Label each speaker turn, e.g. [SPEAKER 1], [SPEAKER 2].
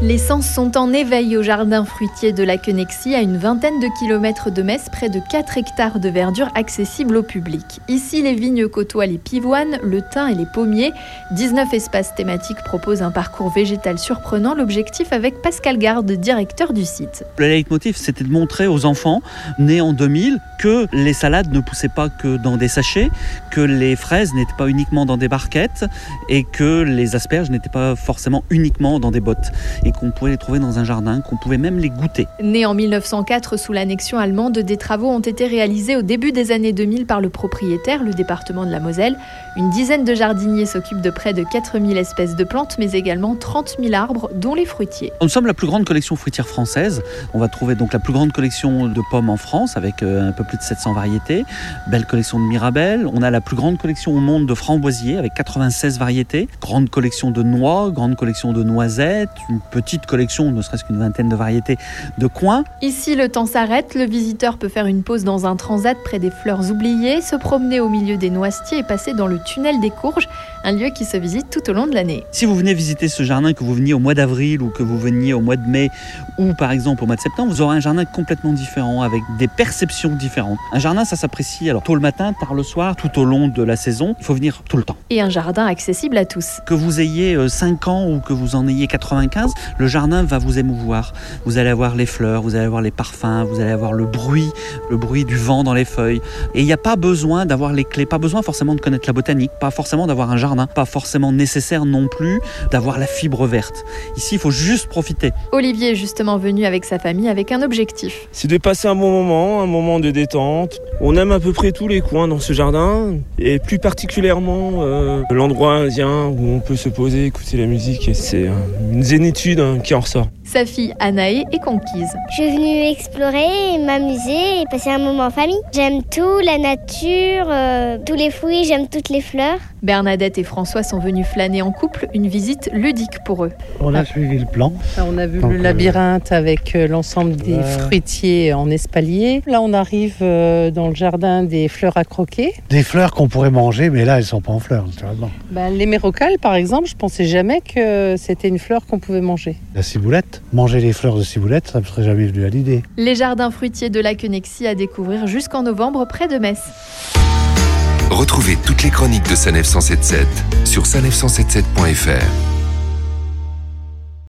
[SPEAKER 1] Les sens sont en éveil au jardin fruitier de la Quenexie, à une vingtaine de kilomètres de Metz, près de 4 hectares de verdure accessibles au public. Ici, les vignes côtoient les pivoines, le thym et les pommiers. 19 espaces thématiques proposent un parcours végétal surprenant. L'objectif avec Pascal Garde, directeur du site.
[SPEAKER 2] Le leitmotiv, c'était de montrer aux enfants nés en 2000 que les salades ne poussaient pas que dans des sachets, que les fraises n'étaient pas uniquement dans des barquettes et que les asperges n'étaient pas forcément uniquement dans des bottes et qu'on pouvait les trouver dans un jardin, qu'on pouvait même les goûter.
[SPEAKER 1] Né en 1904 sous l'annexion allemande, des travaux ont été réalisés au début des années 2000 par le propriétaire, le département de la Moselle. Une dizaine de jardiniers s'occupent de près de 4000 espèces de plantes, mais également 30 000 arbres, dont les fruitiers.
[SPEAKER 2] Nous sommes la plus grande collection fruitière française. On va trouver donc la plus grande collection de pommes en France, avec euh, un peu plus de 700 variétés. Belle collection de mirabelles. On a la plus grande collection au monde de framboisiers, avec 96 variétés. Grande collection de noix, grande collection de noisettes, une petite collection, ne serait-ce qu'une vingtaine de variétés de coins.
[SPEAKER 1] Ici, le temps s'arrête. Le visiteur peut faire une pause dans un transat près des fleurs oubliées, se promener au milieu des noisetiers et passer dans le tunnel des courges, un lieu qui se visite tout au long de l'année.
[SPEAKER 2] Si vous venez visiter ce jardin, que vous veniez au mois d'avril ou que vous veniez au mois de mai ou par exemple au mois de septembre, vous aurez un jardin complètement différent avec des perceptions différentes. Un jardin, ça s'apprécie alors tôt le matin, tard le soir, tout au long de la saison. Il faut venir tout le temps.
[SPEAKER 1] Et un jardin accessible à tous.
[SPEAKER 2] Que vous ayez 5 euh, ans ou que vous en ayez 95, le jardin va vous émouvoir. Vous allez avoir les fleurs, vous allez avoir les parfums, vous allez avoir le bruit, le bruit du vent dans les feuilles. Et il n'y a pas besoin d'avoir les clés, pas besoin forcément de connaître la botanique, pas forcément d'avoir un jardin, pas forcément nécessaire non plus d'avoir la fibre verte. Ici, il faut juste profiter.
[SPEAKER 1] Olivier est justement venu avec sa famille avec un objectif.
[SPEAKER 3] C'est de passer un bon moment, un moment de détente. On aime à peu près tous les coins dans ce jardin et plus particulièrement euh, l'endroit indien où on peut se poser, écouter la musique. C'est une zénitude qui en ressort.
[SPEAKER 1] Sa fille Anaé est conquise.
[SPEAKER 4] Je suis venue explorer, m'amuser et passer un moment en famille. J'aime tout, la nature, euh, tous les fruits, j'aime toutes les fleurs.
[SPEAKER 1] Bernadette et François sont venus flâner en couple, une visite ludique pour eux.
[SPEAKER 5] On a suivi le plan.
[SPEAKER 6] On a vu le labyrinthe avec euh, l'ensemble des fruitiers en espalier. Là, on arrive euh, dans le jardin des fleurs à croquer.
[SPEAKER 5] Des fleurs qu'on pourrait manger, mais là, elles sont pas en fleurs, naturellement.
[SPEAKER 6] Ben, les mérocales, par exemple, je pensais jamais que c'était une fleur qu'on pouvait manger.
[SPEAKER 5] La ciboulette, manger les fleurs de ciboulette, ça me serait jamais venu à l'idée.
[SPEAKER 1] Les jardins fruitiers de la Quenexie à découvrir jusqu'en novembre près de Metz.
[SPEAKER 7] Retrouvez toutes les chroniques de Sanef 177 sur sanef177.fr.